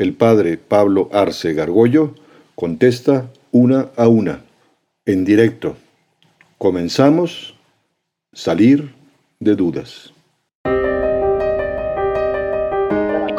El padre Pablo Arce Gargollo contesta una a una, en directo. Comenzamos, salir de dudas.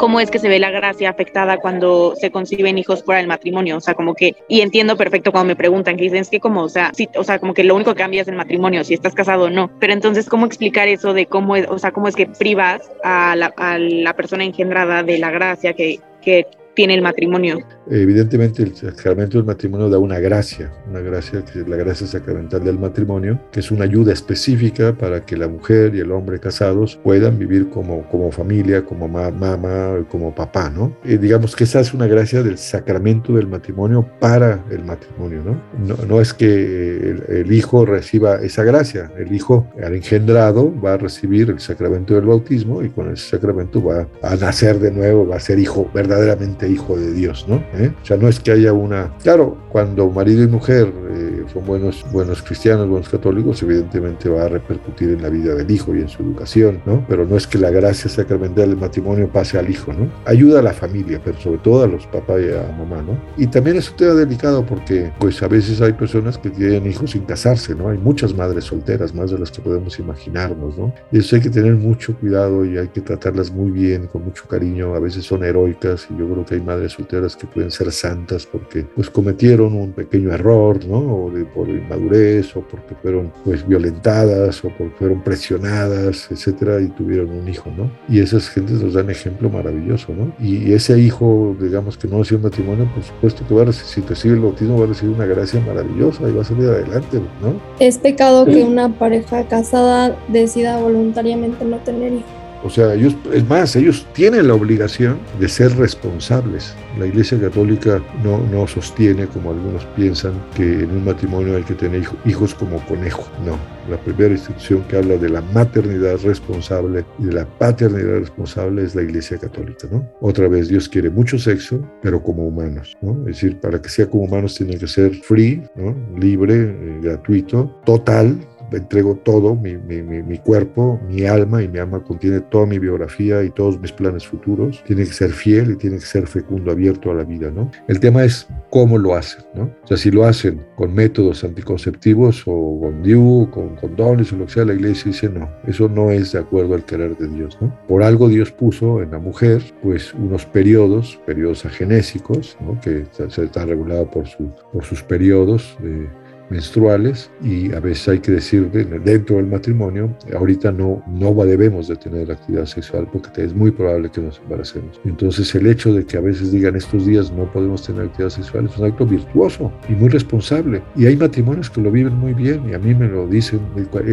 Cómo es que se ve la gracia afectada cuando se conciben hijos fuera del matrimonio, o sea, como que, y entiendo perfecto cuando me preguntan, que dicen, es que como, o sea, o sea, como que lo único que cambia es el matrimonio, si estás casado o no, pero entonces, ¿cómo explicar eso de cómo, es, o sea, cómo es que privas a la, a la persona engendrada de la gracia que, que tiene el matrimonio. Evidentemente el sacramento del matrimonio da una gracia, una gracia que es la gracia sacramental del matrimonio, que es una ayuda específica para que la mujer y el hombre casados puedan vivir como, como familia, como mamá, como papá, ¿no? Y digamos que esa es una gracia del sacramento del matrimonio para el matrimonio, ¿no? No, no es que el, el, hijo reciba esa gracia, el hijo al engendrado va a recibir el sacramento del bautismo y con ese sacramento va a nacer de nuevo, va a ser hijo verdaderamente hijo de Dios, ¿no? ¿Eh? O sea, no es que haya una... Claro, cuando marido y mujer eh, son buenos, buenos cristianos, buenos católicos, evidentemente va a repercutir en la vida del hijo y en su educación, ¿no? Pero no es que la gracia sacramental del matrimonio pase al hijo, ¿no? Ayuda a la familia, pero sobre todo a los papás y a mamá, ¿no? Y también es un tema delicado porque, pues, a veces hay personas que tienen hijos sin casarse, ¿no? Hay muchas madres solteras, más de las que podemos imaginarnos, ¿no? Y eso hay que tener mucho cuidado y hay que tratarlas muy bien, con mucho cariño. A veces son heroicas y yo creo que hay madres solteras que pueden ser santas porque pues cometieron un pequeño error, ¿no? O de, por inmadurez o porque fueron pues violentadas o porque fueron presionadas, etcétera, y tuvieron un hijo, ¿no? Y esas gentes nos dan ejemplo maravilloso, ¿no? Y ese hijo, digamos que no ha sido un matrimonio, por supuesto que va a recibir, si recibe el bautismo va a recibir una gracia maravillosa y va a salir adelante, ¿no? Es pecado que una pareja casada decida voluntariamente no tener hijos. O sea, ellos, es más, ellos tienen la obligación de ser responsables. La Iglesia Católica no, no sostiene, como algunos piensan, que en un matrimonio hay que tener hijos como conejo. No, la primera institución que habla de la maternidad responsable y de la paternidad responsable es la Iglesia Católica, ¿no? Otra vez, Dios quiere mucho sexo, pero como humanos, ¿no? Es decir, para que sea como humanos tiene que ser free, ¿no? Libre, eh, gratuito, total, entrego todo, mi, cuerpo, mi alma, y mi alma contiene toda mi biografía y todos mis planes futuros. Tiene que ser fiel y tiene que ser fecundo, abierto a la vida, ¿no? El tema es cómo lo hacen, ¿no? O sea, si lo hacen con métodos anticonceptivos o con DIU, con condones o lo que sea, la iglesia dice no, eso no es de acuerdo al querer de Dios, ¿no? Por algo Dios puso en la mujer, pues, unos periodos, periodos agenésicos, ¿no? Que se están regulados por, su, por sus periodos de menstruales y a veces hay que decir dentro del matrimonio, ahorita no, no debemos de tener actividad sexual porque es muy probable que nos embaracemos. Entonces el hecho de que a veces digan estos días no podemos tener actividad sexual es un acto virtuoso y muy responsable. Y hay matrimonios que lo viven muy bien y a mí me lo dicen,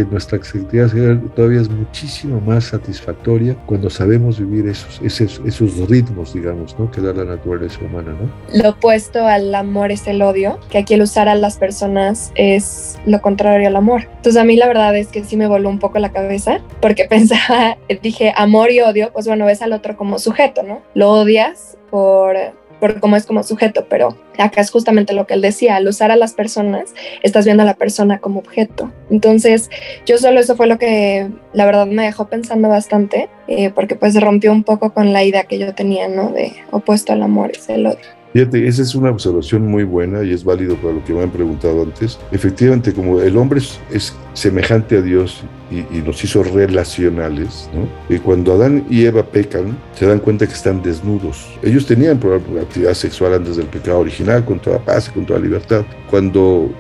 nuestra actividad sexual todavía es muchísimo más satisfactoria cuando sabemos vivir esos, esos, esos ritmos, digamos, ¿no? que da la naturaleza humana. ¿no? Lo opuesto al amor es el odio, que aquí el usar a las personas es lo contrario al amor. Entonces a mí la verdad es que sí me voló un poco la cabeza porque pensaba, dije amor y odio, pues bueno, ves al otro como sujeto, ¿no? Lo odias por, por cómo es como sujeto, pero acá es justamente lo que él decía, al usar a las personas, estás viendo a la persona como objeto. Entonces, yo solo eso fue lo que la verdad me dejó pensando bastante, eh, porque pues rompió un poco con la idea que yo tenía, ¿no? De opuesto al amor es el odio. Fíjate, esa es una observación muy buena y es válido para lo que me han preguntado antes. Efectivamente, como el hombre es, semejante a Dios y, nos hizo relacionales, ¿no? Y cuando Adán y Eva pecan, se dan cuenta que están desnudos. Ellos tenían actividad sexual antes del pecado original, con toda paz y con toda libertad. Cuando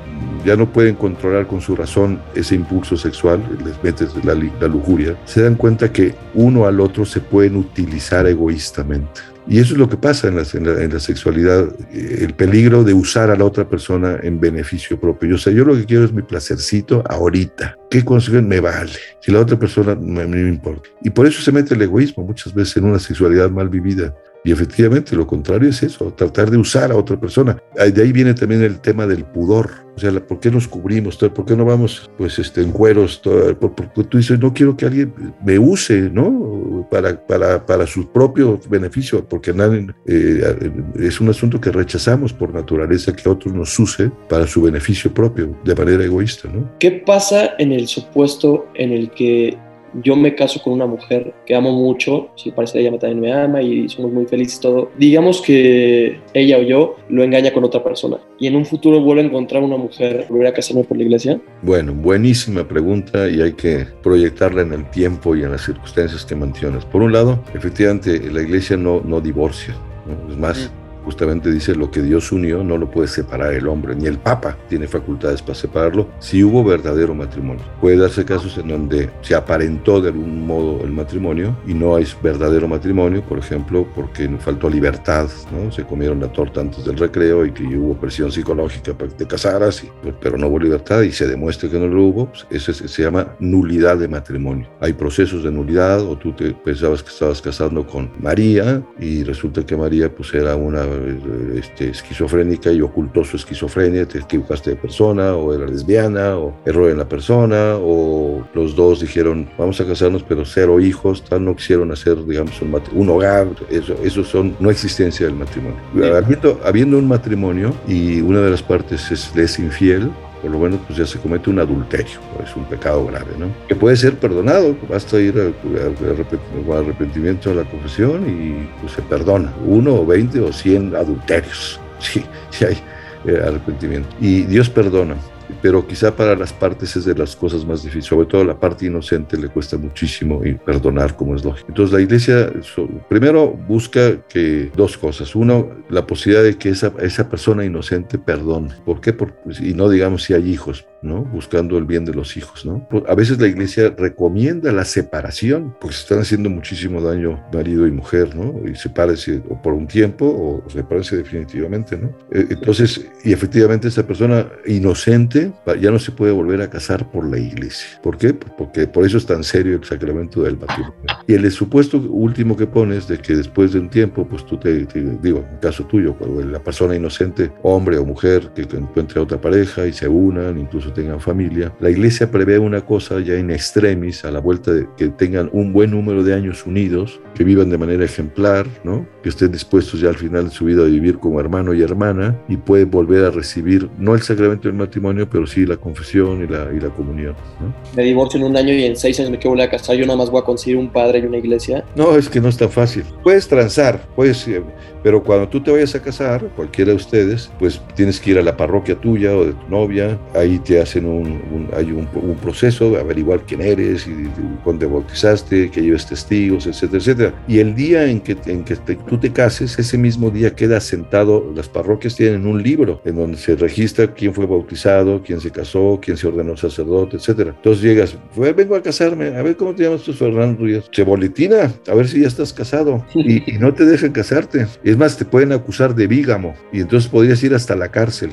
ya no pueden controlar con su razón ese impulso sexual, les metes la, lujuria, se dan cuenta que uno al otro se pueden utilizar egoístamente. Y eso es lo que pasa en la, sexualidad, el peligro de usar a la otra persona en beneficio propio. Yo, sé, yo lo que quiero es mi placercito ahorita. ¿Qué consiguen? Me vale. Si la otra persona me, me importa. Y por eso se mete el egoísmo muchas veces en una sexualidad mal vivida. Y efectivamente lo contrario es eso, tratar de usar a otra persona. De ahí viene también el tema del pudor. O sea, ¿por qué nos cubrimos? ¿Por qué no vamos pues, este, en cueros? Porque tú dices, no quiero que alguien me use, ¿no? Para, para, para su propio beneficio, porque nadie, eh, es un asunto que rechazamos por naturaleza que otros nos use para su beneficio propio, de manera egoísta, ¿no? ¿Qué pasa en el supuesto en el que yo me caso con una mujer que amo mucho, si parece que ella también me ama y somos muy felices todo. Digamos que ella o yo lo engaña con otra persona y en un futuro vuelvo a encontrar una mujer, ¿volveré a casarme por la iglesia? Bueno, buenísima pregunta y hay que proyectarla en el tiempo y en las circunstancias que mencionas. Por un lado, efectivamente, la iglesia no, no divorcia. Es más, justamente dice lo que Dios unió no lo puede separar el hombre, ni el Papa tiene facultades para separarlo si hubo verdadero matrimonio. Puede darse casos en donde se aparentó de algún modo el matrimonio y no hay verdadero matrimonio, por ejemplo, porque faltó libertad, ¿no? se comieron la torta antes del recreo y que hubo presión psicológica para que te casaras, pero no hubo libertad y se demuestra que no lo hubo, pues eso se llama nulidad de matrimonio. Hay procesos de nulidad o tú te pensabas que estabas casando con María y resulta que María pues era una este, esquizofrénica y ocultó su esquizofrenia, te equivocaste de persona, o era lesbiana, o error en la persona, o los dos dijeron, vamos a casarnos, pero cero hijos, tal, no quisieron hacer, digamos, un, un hogar, eso, eso son no existencia del matrimonio. Habiendo, habiendo un matrimonio y una de las partes es, es infiel, por lo menos pues ya se comete un adulterio, es un pecado grave, ¿no? Que puede ser perdonado, basta ir al arrepentimiento a la confesión y pues, se perdona, uno o veinte o cien adulterios, sí hay eh, arrepentimiento. Y Dios perdona, pero quizá para las partes es de las cosas más difíciles, sobre todo la parte inocente le cuesta muchísimo y perdonar como es lógico. Entonces la iglesia primero busca que dos cosas. Uno, la posibilidad de que esa, esa persona inocente perdone. ¿Por qué? y no digamos si hay hijos, ¿no? Buscando el bien de los hijos, ¿no? A veces la iglesia recomienda la separación, porque se están haciendo muchísimo daño marido y mujer, ¿no? Y sepárense o por un tiempo o sepárense definitivamente, ¿no? Eh, entonces, y efectivamente esa persona inocente ya no se puede volver a casar por la iglesia. ¿Por qué? Porque por eso es tan serio el sacramento del matrimonio. Y el supuesto último que pones de que después de un tiempo, pues tú te, digo, en caso tuyo, cuando la persona inocente, hombre o mujer, que encuentre a otra pareja y se unan, incluso tengan familia. La iglesia prevé una cosa ya en extremis, a la vuelta de que tengan un buen número de años unidos, que vivan de manera ejemplar, ¿no? Que estén dispuestos ya al final de su vida a vivir como hermano y hermana y pueden volver a recibir, no el sacramento del matrimonio, pero sí la confesión y la, y la comunión. ¿no? Me divorcio en un año y en seis años me quiero volver a casar, yo nada más voy a conseguir un padre y una iglesia. No, es que no es tan fácil. Puedes transar, puedes pero cuando tú te vayas a casar, cualquiera de ustedes, pues tienes que ir a la parroquia tuya o de tu novia, ahí te hacen un, hay un, proceso de averiguar quién eres y, cuándo te bautizaste, que lleves testigos, etcétera, etcétera. Y el día en que, en que tú te cases, ese mismo día queda sentado, las parroquias tienen un libro en donde se registra quién fue bautizado, quién se casó, quién se ordenó sacerdote, etcétera. Entonces llegas, vengo a casarme, a ver cómo te llamas tú, Fernando Díaz. Se boletina, a ver si ya estás casado y, y no te dejan casarte. Es más, te pueden acusar de vígamo y entonces podrías ir hasta la cárcel.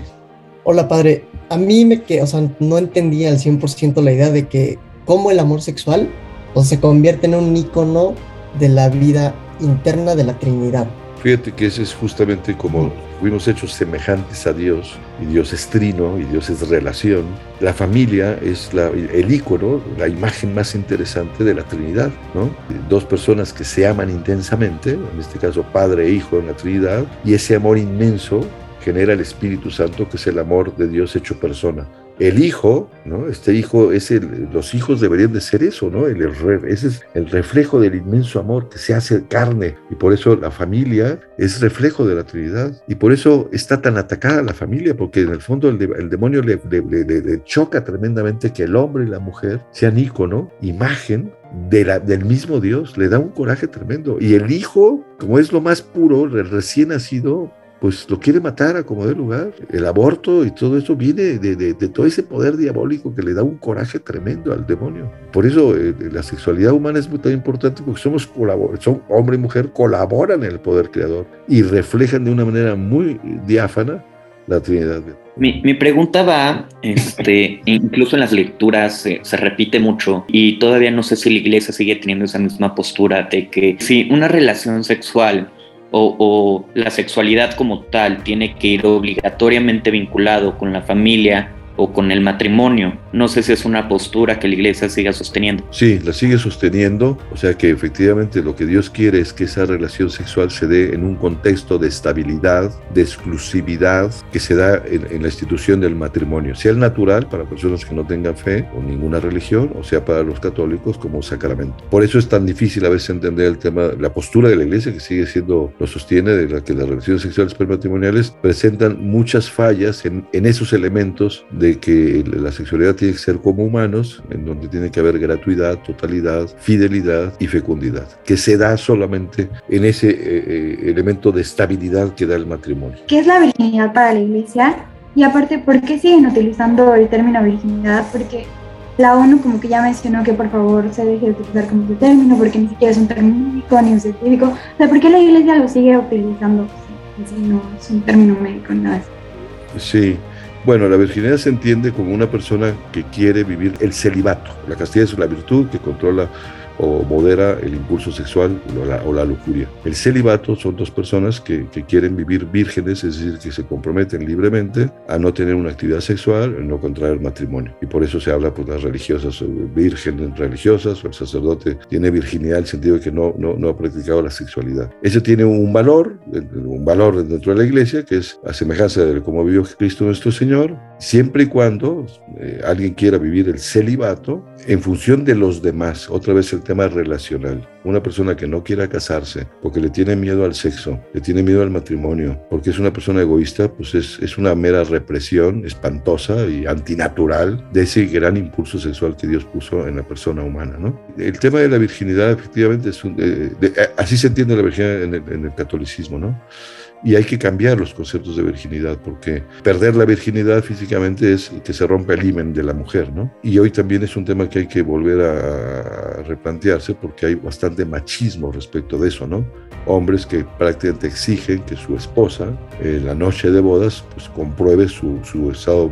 Hola, padre. A mí me que, o sea, no entendía al 100% la idea de que cómo el amor sexual o se convierte en un icono de la vida interna de la Trinidad. Fíjate que ese es justamente como fuimos hechos semejantes a Dios, y Dios es trino, y Dios es relación. La familia es la, el ícono, la imagen más interesante de la Trinidad, ¿no? Dos personas que se aman intensamente, en este caso Padre e Hijo en la Trinidad, y ese amor inmenso genera el Espíritu Santo, que es el amor de Dios hecho persona el hijo, ¿no? Este hijo es el, los hijos deberían de ser eso, ¿no? El, ese es el reflejo del inmenso amor que se hace carne y por eso la familia es reflejo de la Trinidad y por eso está tan atacada la familia porque en el fondo el, demonio le, choca tremendamente que el hombre y la mujer sean ícono, imagen del mismo Dios, le da un coraje tremendo y el hijo, como es lo más puro, recién nacido, pues lo quiere matar a como de lugar. El aborto y todo eso viene de, todo ese poder diabólico que le da un coraje tremendo al demonio. Por eso eh, la sexualidad humana es muy tan importante porque somos son hombre y mujer colaboran en el poder creador y reflejan de una manera muy diáfana la Trinidad. Mi, mi, pregunta va, este, incluso en las lecturas se repite mucho y todavía no sé si la iglesia sigue teniendo esa misma postura de que si una relación sexual o, la sexualidad como tal tiene que ir obligatoriamente vinculado con la familia o con el matrimonio. No sé si es una postura que la iglesia siga sosteniendo. Sí, la sigue sosteniendo, o sea que efectivamente lo que Dios quiere es que esa relación sexual se dé en un contexto de estabilidad, de exclusividad, que se da en, la institución del matrimonio, sea el natural para personas que no tengan fe o ninguna religión, o sea para los católicos como sacramento. Por eso es tan difícil a veces entender el tema, la postura de la iglesia que sigue siendo, lo sostiene, de la que las relaciones sexuales prematrimoniales presentan muchas fallas en, en esos elementos de que la sexualidad tiene que ser como humanos, en donde tiene que haber gratuidad, totalidad, fidelidad y fecundidad, que se da solamente en ese eh, eh, elemento de estabilidad que da el matrimonio. ¿Qué es la virginidad para la iglesia? Y aparte, ¿por qué siguen utilizando el término virginidad? Porque la ONU como que ya mencionó que por favor se deje de utilizar como ese término, porque ni siquiera es un término médico ni un científico. O sea, ¿por qué la iglesia lo sigue utilizando? Si no es un término médico, nada. Sí, bueno, la virginidad se entiende como una persona que quiere vivir el celibato. La castidad es una virtud que controla o modera el impulso sexual o la, lujuria. El celibato son dos personas que, quieren vivir vírgenes, es decir, que se comprometen libremente a no tener una actividad sexual, a no contraer matrimonio. Y por eso se habla por las religiosas, vírgenes religiosas, o el sacerdote tiene virginidad en el sentido de que no, no, no ha practicado la sexualidad. Ese tiene un valor, un valor dentro de la iglesia, que es a semejanza de cómo vivió Cristo nuestro Señor, siempre y cuando eh, alguien quiera vivir el celibato en función de los demás. Otra vez el tema relacional. Una persona que no quiera casarse porque le tiene miedo al sexo, le tiene miedo al matrimonio, porque es una persona egoísta, pues es, es una mera represión espantosa y antinatural de ese gran impulso sexual que Dios puso en la persona humana. ¿no? El tema de la virginidad, efectivamente, es eh, así se entiende la virginidad en el catolicismo. ¿no? Y hay que cambiar los conceptos de virginidad, porque perder la virginidad físicamente es que se rompe el himen de la mujer, ¿no? Y hoy también es un tema que hay que volver a replantearse porque hay bastante machismo respecto de eso, ¿no? Hombres que prácticamente exigen que su esposa, en la noche de bodas, pues compruebe su, estado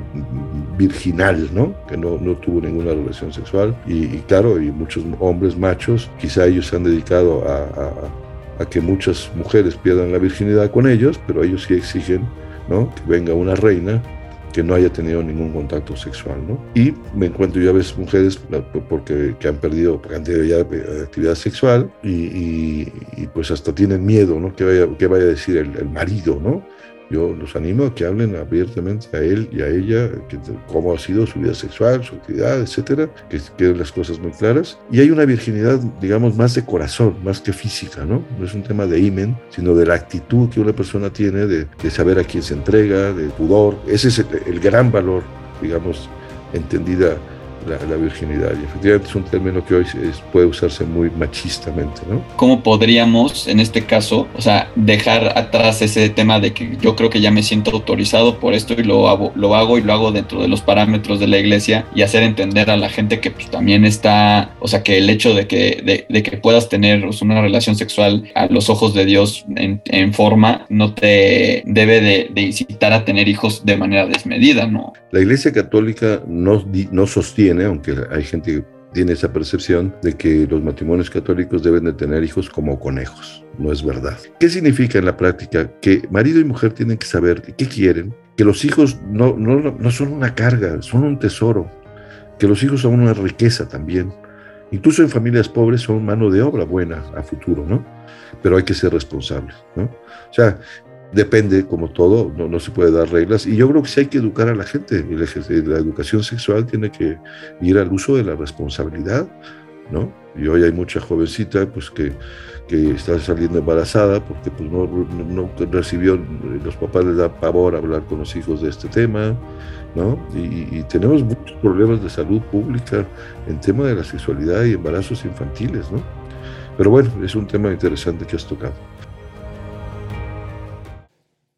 virginal, ¿no? Que no, no tuvo ninguna relación sexual. Y, claro, y muchos hombres machos, quizá ellos se han dedicado a que muchas mujeres pierdan la virginidad con ellos, pero ellos sí exigen ¿no? que venga una reina que no haya tenido ningún contacto sexual, ¿no? Y me encuentro ya ves mujeres porque que han perdido, porque han actividad sexual y, pues hasta tienen miedo, ¿no? Que vaya, que vaya a decir el, el marido, ¿no? Yo los animo a que hablen abiertamente a él y a ella, que, cómo ha sido su vida sexual, su actividad, etcétera, que queden las cosas muy claras. Y hay una virginidad, digamos, más de corazón, más que física, ¿no? No es un tema de imen, sino de la actitud que una persona tiene de, de saber a quién se entrega, de pudor. Ese es el, el gran valor, digamos, entendida la, virginidad. Y efectivamente es un término que hoy puede usarse muy machistamente, ¿no? ¿Cómo podríamos, en este caso, o sea, dejar atrás ese tema de que yo creo que ya me siento autorizado por esto y lo hago, lo hago y lo hago dentro de los parámetros de la iglesia y hacer entender a la gente que pues, también está, o sea, que el hecho de que, de, que puedas tener una relación sexual a los ojos de Dios en, forma no te debe de, de, incitar a tener hijos de manera desmedida, ¿no? La iglesia católica no, no sostiene aunque hay gente que tiene esa percepción de que los matrimonios católicos deben de tener hijos como conejos. No es verdad. ¿Qué significa en la práctica? Que marido y mujer tienen que saber qué quieren, que los hijos no, no, no son una carga, son un tesoro, que los hijos son una riqueza también. Incluso en familias pobres son mano de obra buena a futuro, ¿no? Pero hay que ser responsables, ¿no? O sea, depende, como todo, no, no, se puede dar reglas. Y yo creo que sí hay que educar a la gente. La educación sexual tiene que ir al uso de la responsabilidad, ¿no? Y hoy hay mucha jovencita pues, que, que está saliendo embarazada porque pues, no, no, recibió, los papás les da pavor hablar con los hijos de este tema, ¿no? Y, y tenemos muchos problemas de salud pública en tema de la sexualidad y embarazos infantiles, ¿no? Pero bueno, es un tema interesante que has tocado.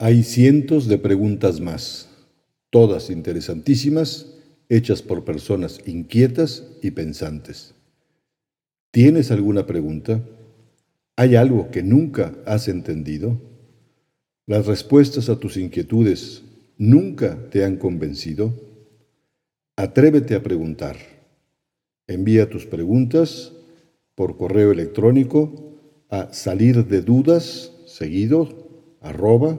Hay cientos de preguntas más, todas interesantísimas, hechas por personas inquietas y pensantes. ¿Tienes alguna pregunta? ¿Hay algo que nunca has entendido? ¿Las respuestas a tus inquietudes nunca te han convencido? Atrévete a preguntar. Envía tus preguntas por correo electrónico a salir de dudas seguido, arroba